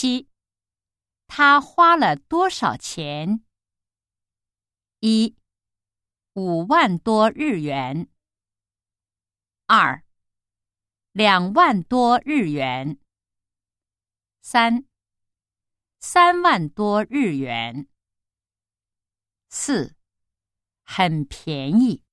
七。他花了多少钱？一。五万多日元。二。两万多日元。三。三万多日元。四。很便宜。